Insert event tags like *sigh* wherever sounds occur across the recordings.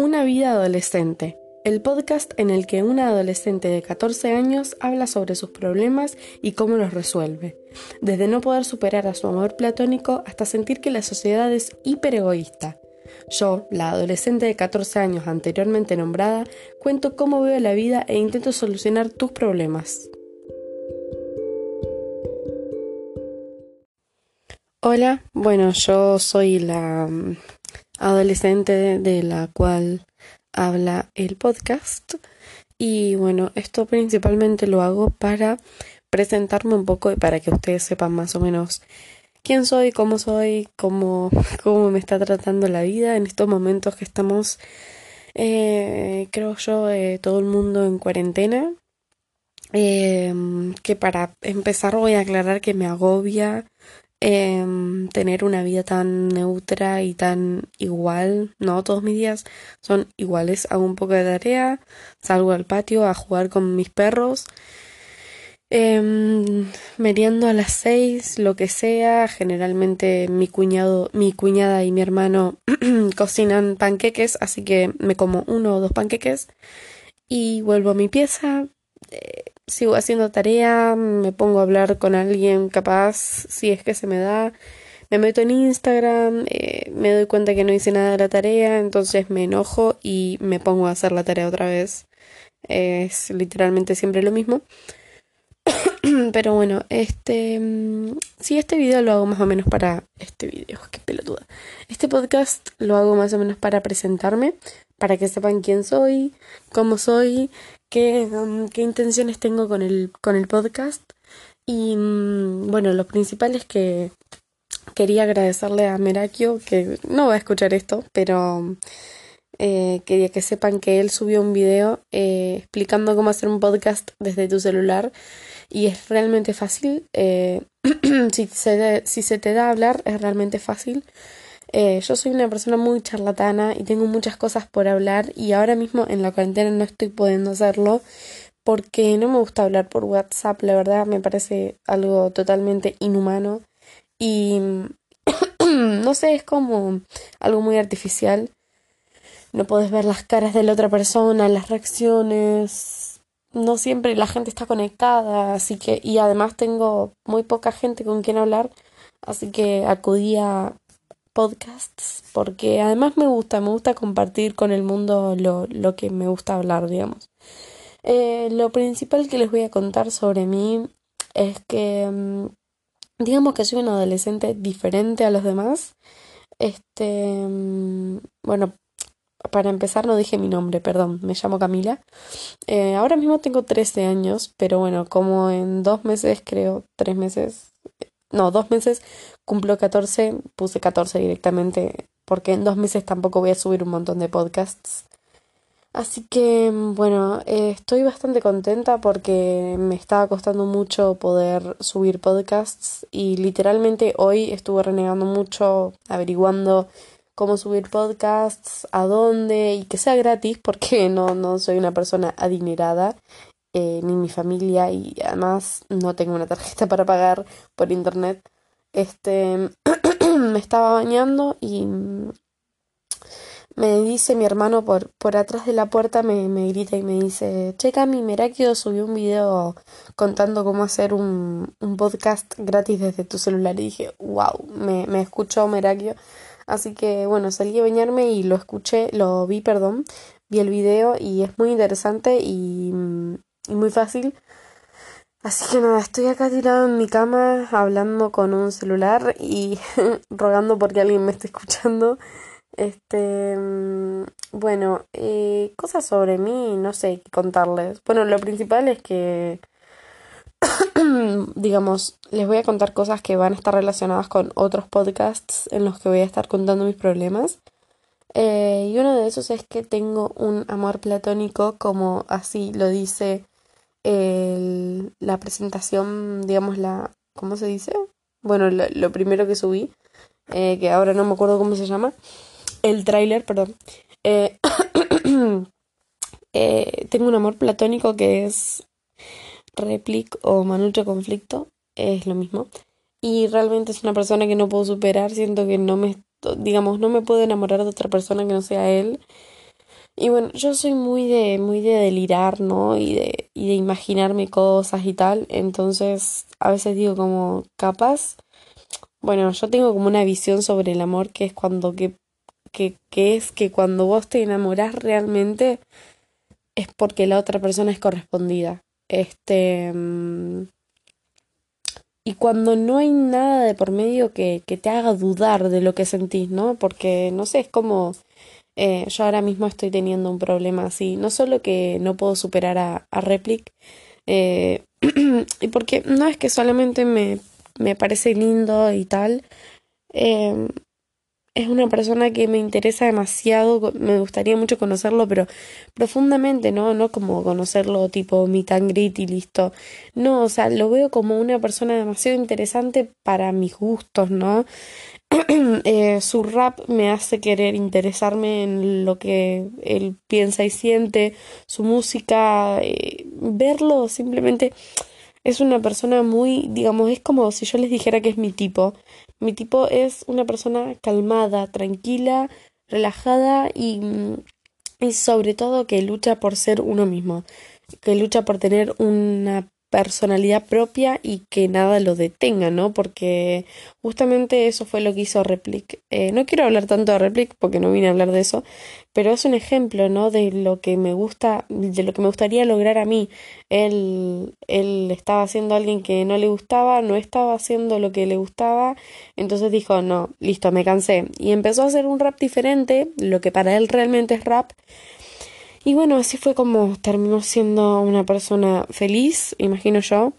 Una vida adolescente, el podcast en el que una adolescente de 14 años habla sobre sus problemas y cómo los resuelve, desde no poder superar a su amor platónico hasta sentir que la sociedad es hiperegoísta. Yo, la adolescente de 14 años anteriormente nombrada, cuento cómo veo la vida e intento solucionar tus problemas. Hola, bueno, yo soy la mm, adolescente de la cual habla el podcast y bueno, esto principalmente lo hago para presentarme un poco y para que ustedes sepan más o menos quién soy, cómo soy, cómo, *laughs* cómo me está tratando la vida en estos momentos que estamos, eh, creo yo, eh, todo el mundo en cuarentena. Eh, que para empezar voy a aclarar que me agobia Em, tener una vida tan neutra y tan igual. No, todos mis días son iguales. Hago un poco de tarea, salgo al patio a jugar con mis perros. Eh, meriendo a las seis, lo que sea. Generalmente mi cuñado, mi cuñada y mi hermano *clears throat* cocinan panqueques, así que me como uno o dos panqueques y vuelvo a mi pieza. Eh, sigo haciendo tarea, me pongo a hablar con alguien capaz, si es que se me da, me meto en Instagram, eh, me doy cuenta que no hice nada de la tarea, entonces me enojo y me pongo a hacer la tarea otra vez. Es literalmente siempre lo mismo. *coughs* Pero bueno, este. Mm, sí, este video lo hago más o menos para. Este video, qué pelotuda. Este podcast lo hago más o menos para presentarme, para que sepan quién soy, cómo soy, qué, um, qué intenciones tengo con el, con el podcast. Y mm, bueno, lo principal es que quería agradecerle a Merakio, que no va a escuchar esto, pero eh, quería que sepan que él subió un video eh, explicando cómo hacer un podcast desde tu celular y es realmente fácil. Eh, *clears throat* si, se, si se te da hablar, es realmente fácil. Eh, yo soy una persona muy charlatana y tengo muchas cosas por hablar y ahora mismo en la cuarentena no estoy pudiendo hacerlo porque no me gusta hablar por WhatsApp, la verdad me parece algo totalmente inhumano y *clears throat* no sé, es como algo muy artificial. No puedes ver las caras de la otra persona, las reacciones. No siempre la gente está conectada, así que y además tengo muy poca gente con quien hablar, así que acudí a podcasts porque además me gusta, me gusta compartir con el mundo lo, lo que me gusta hablar, digamos. Eh, lo principal que les voy a contar sobre mí es que mm, digamos que soy un adolescente diferente a los demás. Este, mm, bueno, para empezar no dije mi nombre, perdón, me llamo Camila. Eh, ahora mismo tengo 13 años, pero bueno, como en dos meses, creo, tres meses, no, dos meses cumplo 14, puse 14 directamente porque en dos meses tampoco voy a subir un montón de podcasts. Así que bueno, eh, estoy bastante contenta porque me estaba costando mucho poder subir podcasts y literalmente hoy estuve renegando mucho, averiguando cómo subir podcasts, a dónde y que sea gratis porque *laughs* no, no soy una persona adinerada eh, ni mi familia y además no tengo una tarjeta para pagar por internet. Este *clears throat* me estaba bañando y me dice mi hermano por, por atrás de la puerta, me, me grita y me dice, checa mi Merakio subió un video contando cómo hacer un, un podcast gratis desde tu celular. Y dije, wow, me, me escuchó Merakio. Así que bueno, salí a bañarme y lo escuché, lo vi, perdón, vi el video y es muy interesante y y muy fácil. Así que nada, estoy acá tirado en mi cama hablando con un celular y *laughs* rogando porque alguien me esté escuchando. Este, mm, bueno, eh, cosas sobre mí, no sé qué contarles. Bueno, lo principal es que, *coughs* digamos, les voy a contar cosas que van a estar relacionadas con otros podcasts en los que voy a estar contando mis problemas. Eh, y uno de esos es que tengo un amor platónico, como así lo dice el, la presentación, digamos, la, ¿cómo se dice? Bueno, lo, primero que subí, eh, que ahora no me acuerdo cómo se llama, el tráiler, perdón. Eh, *coughs* eh, tengo un amor platónico que es Replic o Manucho Conflicto, es lo mismo. Y realmente es una persona que no puedo superar, siento que no me, digamos, no me puedo enamorar de otra persona que no sea él. Y bueno, yo soy muy de, muy de delirar, ¿no? Y de, y de imaginarme cosas y tal. Entonces, a veces digo como, capaz. Bueno, yo tengo como una visión sobre el amor que es cuando que, que, que es que cuando vos te enamorás realmente es porque la otra persona es correspondida. Este. Mm, y cuando no hay nada de por medio que, que te haga dudar de lo que sentís, ¿no? Porque, no sé, es como eh, yo ahora mismo estoy teniendo un problema así. No solo que no puedo superar a, a Replic, eh, *clears throat* y porque no es que solamente me, me parece lindo y tal, eh, es una persona que me interesa demasiado, me gustaría mucho conocerlo, pero profundamente, ¿no? No como conocerlo tipo meet and greet y listo. No, o sea, lo veo como una persona demasiado interesante para mis gustos, ¿no? *clears throat* eh, su rap me hace querer interesarme en lo que él piensa y siente, su música, eh, verlo simplemente es una persona muy, digamos, es como si yo les dijera que es mi tipo. Mi tipo es una persona calmada, tranquila, relajada y, y sobre todo que lucha por ser uno mismo, que lucha por tener una personalidad propia y que nada lo detenga, ¿no? Porque justamente eso fue lo que hizo Replic. Eh, no quiero hablar tanto de Replic porque no vine a hablar de eso, pero es un ejemplo, ¿no? De lo que me gusta, de lo que me gustaría lograr a mí. Él, él estaba haciendo alguien que no le gustaba, no estaba haciendo lo que le gustaba, entonces dijo, no, listo, me cansé. Y empezó a hacer un rap diferente, lo que para él realmente es rap, y bueno, así fue como terminó siendo una persona feliz, imagino yo.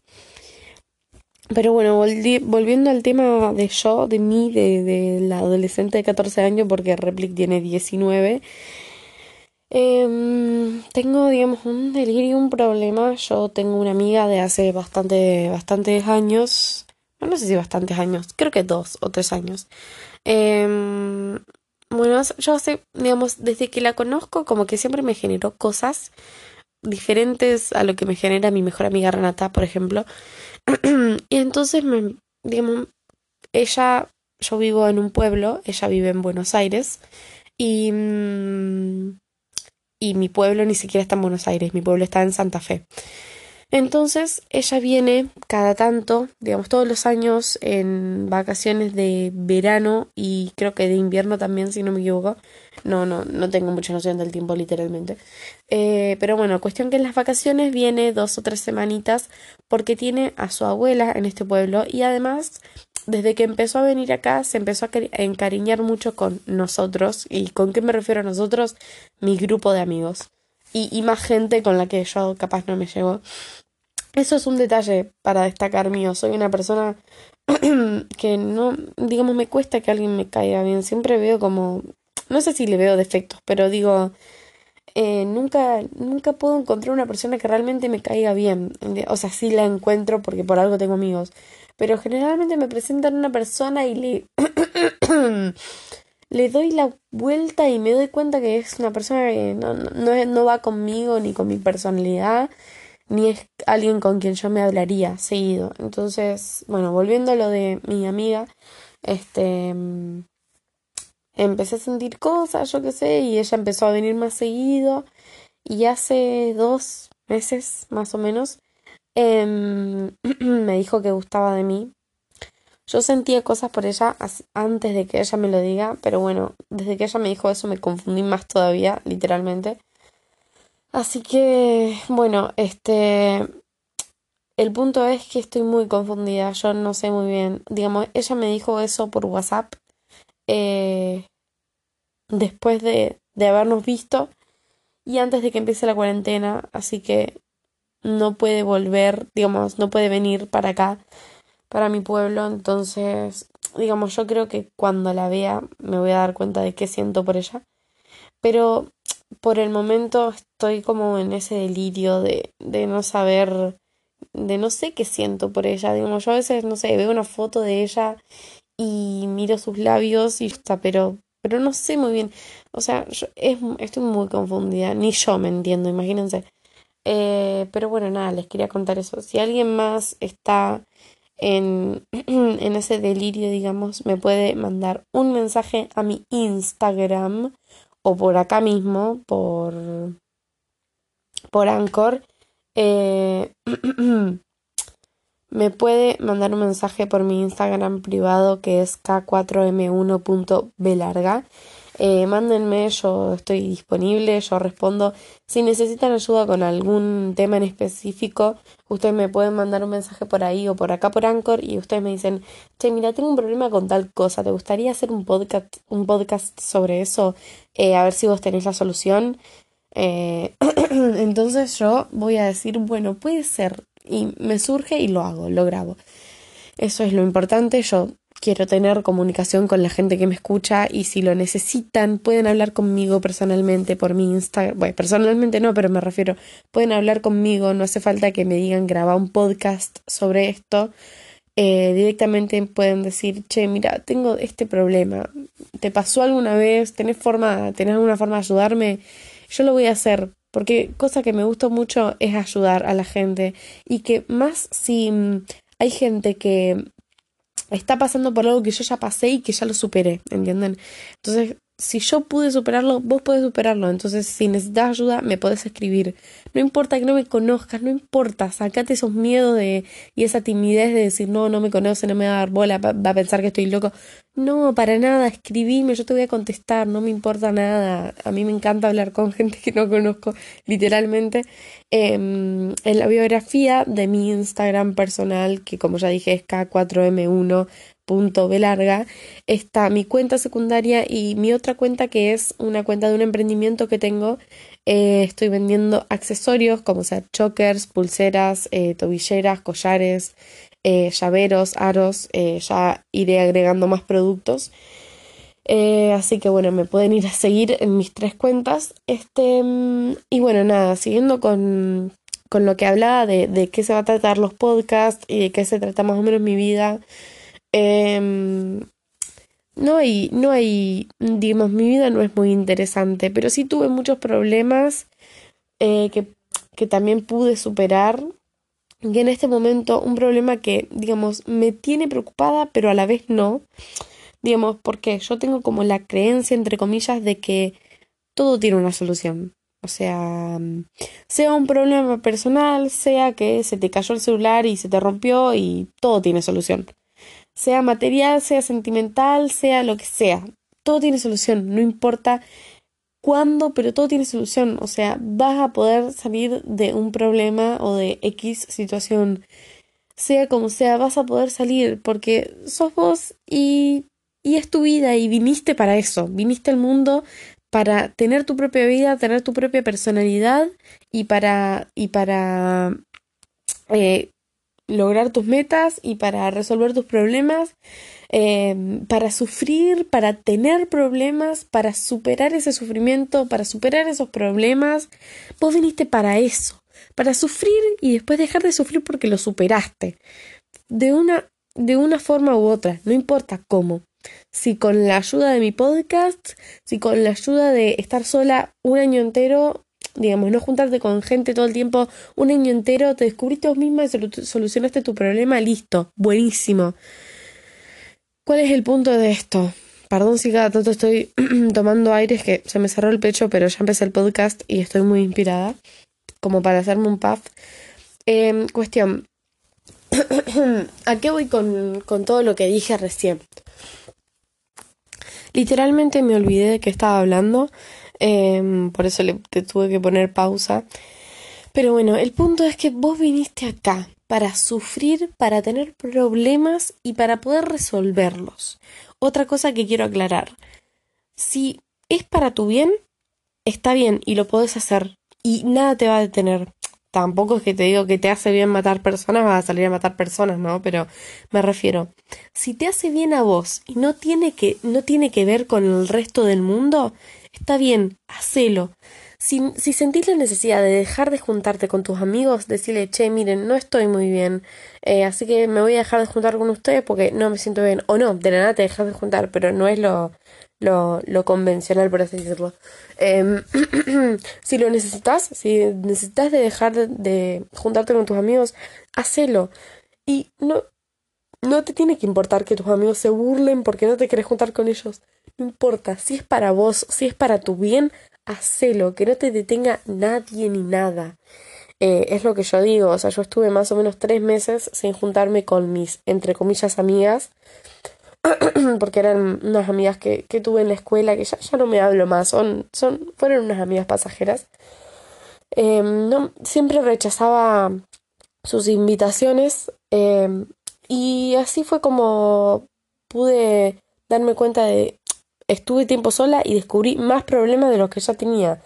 Pero bueno, volviendo al tema de yo, de mí, de, de la adolescente de 14 años, porque Replic tiene 19. Em, tengo, digamos, un delirio, un problema. Yo tengo una amiga de hace bastante, bastantes años. No sé si bastantes años, creo que dos o tres años. Eh, bueno, yo sé, digamos, desde que la conozco, como que siempre me generó cosas diferentes a lo que me genera mi mejor amiga Renata, por ejemplo. *clears throat* y entonces, me, digamos, ella, yo vivo en un pueblo, ella vive en Buenos Aires, y, mm, y mi pueblo ni siquiera está en Buenos Aires, mi pueblo está en Santa Fe. Entonces ella viene cada tanto, digamos todos los años en vacaciones de verano y creo que de invierno también, si no me equivoco. No, no, no tengo mucha noción del tiempo literalmente. Eh, pero bueno, cuestión que en las vacaciones viene dos o tres semanitas porque tiene a su abuela en este pueblo y además desde que empezó a venir acá se empezó a encariñar mucho con nosotros y con qué me refiero a nosotros, mi grupo de amigos y, más gente con la que yo capaz no me llevo. Eso es un detalle para destacar mío. Soy una persona *clears throat* que no, digamos, me cuesta que alguien me caiga bien. Siempre veo como, no sé si le veo defectos, pero digo, eh, nunca, nunca puedo encontrar una persona que realmente me caiga bien. O sea, sí la encuentro porque por algo tengo amigos. Pero generalmente me presentan una persona y le, *clears throat* *coughs* le doy la vuelta y me doy cuenta que es una persona que no, no, no va conmigo ni con mi personalidad ni es alguien con quien yo me hablaría seguido. Entonces, bueno, volviendo a lo de mi amiga, este mm, empecé a sentir cosas, yo qué sé, y ella empezó a venir más seguido. Y hace dos meses, más o menos, em, *clears throat* me dijo que gustaba de mí. Yo sentía cosas por ella antes de que ella me lo diga, pero bueno, desde que ella me dijo eso me confundí más todavía, literalmente. Así que, bueno, este... El punto es que estoy muy confundida, yo no sé muy bien. Digamos, ella me dijo eso por WhatsApp eh, después de, de habernos visto y antes de que empiece la cuarentena, así que no puede volver, digamos, no puede venir para acá, para mi pueblo, entonces, digamos, yo creo que cuando la vea me voy a dar cuenta de qué siento por ella. Pero por el momento estoy como en ese delirio de, de no saber, de no sé qué siento por ella. Digamos, yo a veces, no sé, veo una foto de ella y miro sus labios y está, pero, pero no sé muy bien. O sea, yo es, estoy muy confundida, ni yo me entiendo, imagínense. Eh, pero bueno, nada, les quería contar eso. Si alguien más está *clears throat* en, ese delirio, digamos, me puede mandar un mensaje a mi Instagram o por acá mismo, por, por Anchor, eh, *clears throat* me puede mandar un mensaje por mi Instagram privado que es k4m1.belarga. Eh, mándenme, yo estoy disponible, yo respondo. Si necesitan ayuda con algún tema en específico, ustedes me pueden mandar un mensaje por ahí o por acá por Anchor y ustedes me dicen, che, mira, tengo un problema con tal cosa, ¿te gustaría hacer un podcast, un podcast sobre eso? Eh, a ver si vos tenés la solución. Eh, *clears throat* entonces yo voy a decir, bueno, puede ser. Y me surge y lo hago, lo grabo. Eso es lo importante. Yo quiero tener comunicación con la gente que me escucha y si lo necesitan pueden hablar conmigo personalmente por mi Instagram. Bueno, personalmente no, pero me refiero, pueden hablar conmigo, no hace falta que me digan graba un podcast sobre esto. Eh, directamente pueden decir, che, mira, tengo este problema, ¿te pasó alguna vez? ¿Tenés forma, tenés alguna forma de ayudarme? Yo lo voy a hacer, porque cosa que me gusta mucho es ayudar a la gente y que más si mm, hay gente que está pasando por algo que yo ya pasé y que ya lo superé, ¿entienden? Entonces, si yo pude superarlo, vos podés superarlo. Entonces, si necesitas ayuda, me podés escribir. No importa que no me conozcas, no importa, sacate esos miedos de, y esa timidez de decir, no, no me conoce, no me va a dar bola, va, a pensar que estoy loco. No, para nada, escribime, yo te voy a contestar, no me importa nada. A mí me encanta hablar con *laughs* gente que no conozco, literalmente. Em, en la biografía de mi Instagram personal, que como ya dije es K4M1, punto B larga, está mi cuenta secundaria y mi otra cuenta que es una cuenta de un emprendimiento que tengo. Eh, estoy vendiendo accesorios como sea chokers, pulseras, eh, tobilleras, collares, eh, llaveros, aros. ya iré agregando más productos. Así que bueno, me pueden ir a seguir en mis tres cuentas. Este, y bueno, nada, siguiendo con, con lo que hablaba de, de qué se va a tratar los podcasts y de qué se trata más o menos mi vida. Em, no hay, no hay, digamos, mi vida no es muy interesante, pero sí tuve muchos problemas eh, que, que también pude superar. Y en este momento un problema que, digamos, me tiene preocupada, pero a la vez no. Digamos, porque yo tengo como la creencia, entre comillas, de que todo tiene una solución. O sea, sea un problema personal, sea que se te cayó el celular y se te rompió y todo tiene solución sea material, sea sentimental, sea lo que sea. Todo tiene solución, no importa cuándo, pero todo tiene solución. O sea, vas a poder salir de un problema o de X situación. Sea como sea, vas a poder salir porque sos vos y, y es tu vida y viniste para eso. Viniste al mundo para tener tu propia vida, tener tu propia personalidad y para, y para eh, lograr tus metas y para resolver tus problemas, eh, para sufrir, para tener problemas, para superar ese sufrimiento, para superar esos problemas. Vos viniste para eso, para sufrir y después dejar de sufrir porque lo superaste. De una, de una forma u otra, no importa cómo. Si con la ayuda de mi podcast, si con la ayuda de estar sola un año entero, digamos, no juntarte con gente todo el tiempo, un año entero, te descubriste vos misma y solucionaste tu problema, listo, buenísimo. ¿Cuál es el punto de esto? Perdón si cada tanto estoy *clears throat* tomando aire, es que se me cerró el pecho, pero ya empecé el podcast y estoy muy inspirada, como para hacerme un puff. Em, cuestión, *clears throat* ¿a qué voy con, con todo lo que dije recién? Literalmente me olvidé de qué estaba hablando Em, por eso le te tuve que poner pausa. Pero bueno, el punto es que vos viniste acá para sufrir, para tener problemas y para poder resolverlos. Otra cosa que quiero aclarar. Si es para tu bien, está bien y lo podés hacer y nada te va a detener. Tampoco es que te digo que te hace bien matar personas, vas a salir a matar personas, ¿no? Pero me refiero, si te hace bien a vos y no tiene que, no tiene que ver con el resto del mundo, Está bien, hacelo. Si, si sentís la necesidad de dejar de juntarte con tus amigos, decirle, che, miren, no estoy muy bien, eh, así que me voy a dejar de juntar con ustedes porque no me siento bien. O no, de la nada te dejas de juntar, pero no es lo, lo, lo convencional, por así decirlo. Em, *clears throat* si lo necesitas, si necesitas de dejar de, juntarte con tus amigos, hacelo. Y no, no te tiene que importar que tus amigos se burlen porque no te querés juntar con ellos. no importa, si es para vos, si es para tu bien, hacelo, que no te detenga nadie ni nada. Eh, es lo que yo digo, o sea, yo estuve más o menos tres meses sin juntarme con mis, entre comillas, amigas, *clears throat* porque eran unas amigas que, que tuve en la escuela, que ya, ya no me hablo más, son, son, fueron unas amigas pasajeras. Em, no, siempre rechazaba sus invitaciones em, y así fue como pude darme cuenta de estuve tiempo sola y descubrí más problemas de los que ya tenía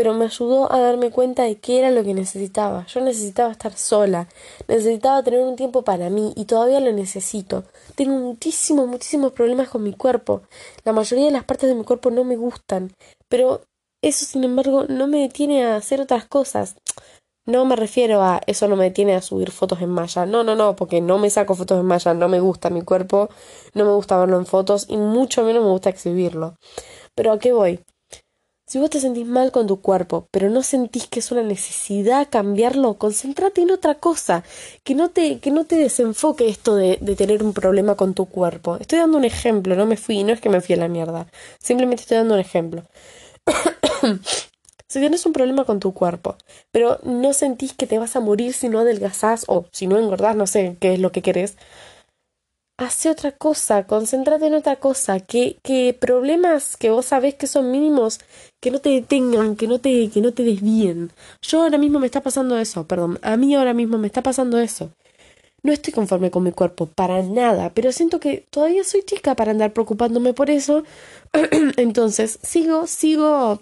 pero me ayudó a darme cuenta de qué era lo que necesitaba. Yo necesitaba estar sola, necesitaba tener un tiempo para mí y todavía lo necesito. Tengo muchísimos, muchísimos problemas con mi cuerpo. La mayoría de las partes de mi cuerpo no me gustan, pero eso, sin embargo, no me detiene a hacer otras cosas. No me refiero a eso no me detiene a subir fotos en malla. No, no, no, porque no me saco fotos en malla, no me gusta mi cuerpo, no me gusta verlo en fotos y mucho menos me gusta exhibirlo. Pero ¿a qué voy? Si vos te sentís mal con tu cuerpo, pero no sentís que es una necesidad cambiarlo, concéntrate en otra cosa, que no te, que no te desenfoque esto de, de tener un problema con tu cuerpo. Estoy dando un ejemplo, no me fui, no es que me fui a la mierda, simplemente estoy dando un ejemplo. *coughs* si tienes un problema con tu cuerpo, pero no sentís que te vas a morir si no adelgazás o si no engordás, no sé qué es lo que querés, hace otra cosa, concéntrate en otra cosa, que, que problemas que vos sabés que son mínimos, que no te detengan, que no te, que no te desvíen. Yo ahora mismo me está pasando eso, perdón, a mí ahora mismo me está pasando eso. No estoy conforme con mi cuerpo, para nada, pero siento que todavía soy chica para andar preocupándome por eso. *clears throat* Entonces, sigo, sigo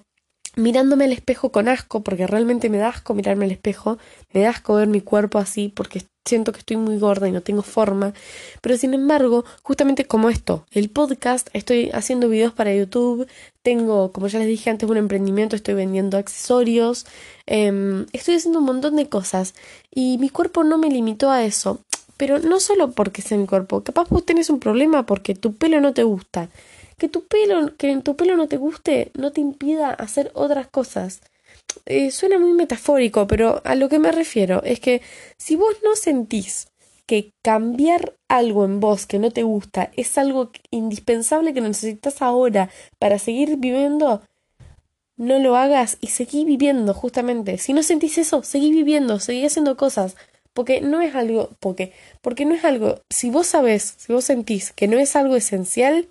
mirándome al espejo con asco, porque realmente me da asco mirarme al espejo, me da asco ver mi cuerpo así, porque siento que estoy muy gorda y no tengo forma, pero sin embargo, justamente como esto, el podcast, estoy haciendo videos para YouTube, tengo, como ya les dije antes, un emprendimiento, estoy vendiendo accesorios, em, estoy haciendo un montón de cosas y mi cuerpo no me limitó a eso, pero no solo porque sea mi cuerpo, capaz vos tenés un problema porque tu pelo no te gusta, que tu pelo, que tu pelo no te guste, no te impida hacer otras cosas. Eh, suena muy metafórico, pero a lo que me refiero es que si vos no sentís que cambiar algo en vos que no te gusta es algo indispensable que necesitas ahora para seguir viviendo, no lo hagas y seguí viviendo, justamente. Si no sentís eso, seguí viviendo, seguí haciendo cosas. Porque no es algo, porque, porque no es algo, si vos sabés, si vos sentís que no es algo esencial,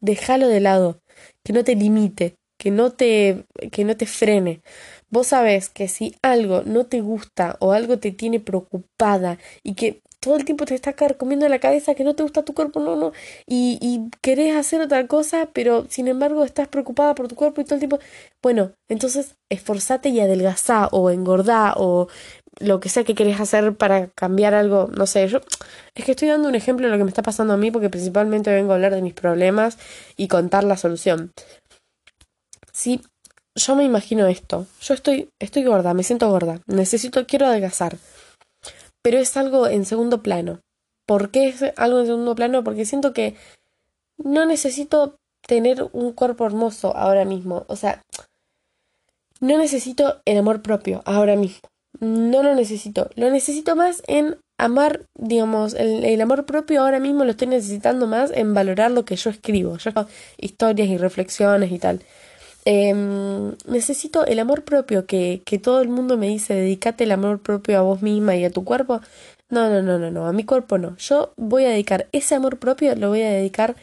déjalo de lado, que no te limite, que no te, que no te frene. Vos sabés que si algo no te gusta o algo te tiene preocupada y que todo el tiempo te está comiendo la cabeza que no te gusta tu cuerpo, no, no, y, y querés hacer otra cosa, pero sin embargo estás preocupada por tu cuerpo y todo el tiempo, bueno, entonces esforzate y adelgazá o engordá o lo que sea que querés hacer para cambiar algo, no sé, yo es que estoy dando un ejemplo de lo que me está pasando a mí porque principalmente vengo a hablar de mis problemas y contar la solución. Sí, yo me imagino esto. Yo estoy, estoy gorda, me siento gorda. Necesito, quiero adelgazar. Pero es algo en segundo plano. ¿Por qué es algo en segundo plano? Porque siento que no necesito tener un cuerpo hermoso ahora mismo. O sea, no necesito el amor propio ahora mismo. No lo necesito. Lo necesito más en amar, digamos, el, amor propio ahora mismo lo estoy necesitando más en valorar lo que yo escribo. Yo historias y reflexiones y tal. Em, necesito el amor propio que, que todo el mundo me dice, dedícate el amor propio a vos misma y a tu cuerpo. No, no, no, no, no, a mi cuerpo no. Yo voy a dedicar ese amor propio, lo voy a dedicar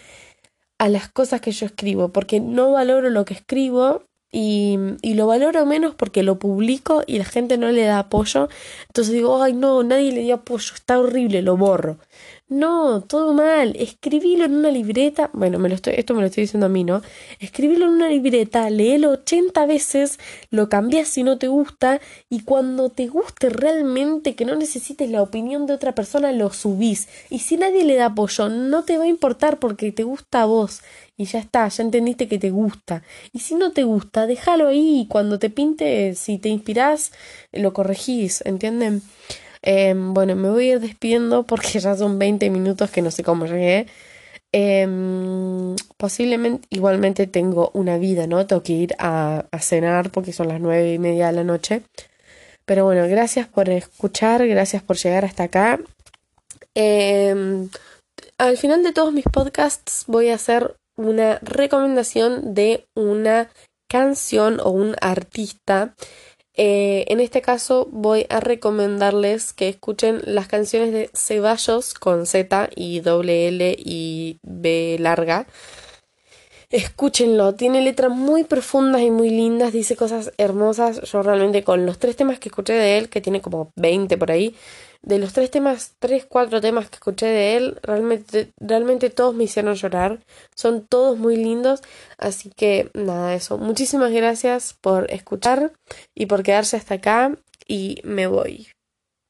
a las cosas que yo escribo, porque no valoro lo que escribo y, y lo valoro menos porque lo publico y la gente no le da apoyo. Entonces digo, ay no, nadie le dio apoyo, está horrible, lo borro. No, todo mal. Escribilo en una libreta. Bueno, me lo estoy, esto me lo estoy diciendo a mí, ¿no? Escribilo en una libreta, léelo 80 veces, lo cambias si no te gusta y cuando te guste realmente, que no necesites la opinión de otra persona, lo subís. Y si nadie le da apoyo, no te va a importar porque te gusta a vos. Y ya está, ya entendiste que te gusta. Y si no te gusta, déjalo ahí. Cuando te pinte, si te inspirás, lo corregís, ¿entienden? Eh, bueno, me voy a ir despidiendo porque ya son 20 minutos que no sé cómo llegué. Eh, posiblemente, igualmente tengo una vida, ¿no? Tengo que ir a, cenar porque son las nueve y media de la noche. Pero bueno, gracias por escuchar, gracias por llegar hasta acá. Eh, al final de todos mis podcasts voy a hacer una recomendación de una canción o un artista. Eh, en este caso voy a recomendarles que escuchen las canciones de Ceballos con Z y doble L y B larga. Escúchenlo, tiene letras muy profundas y muy lindas, dice cosas hermosas. Yo realmente con los tres temas que escuché de él, que tiene como 20 por ahí, de los tres temas, tres, cuatro temas que escuché de él, realmente, realmente todos me hicieron llorar. Son todos muy lindos. Así que nada, eso. Muchísimas gracias por escuchar y por quedarse hasta acá. Y me voy.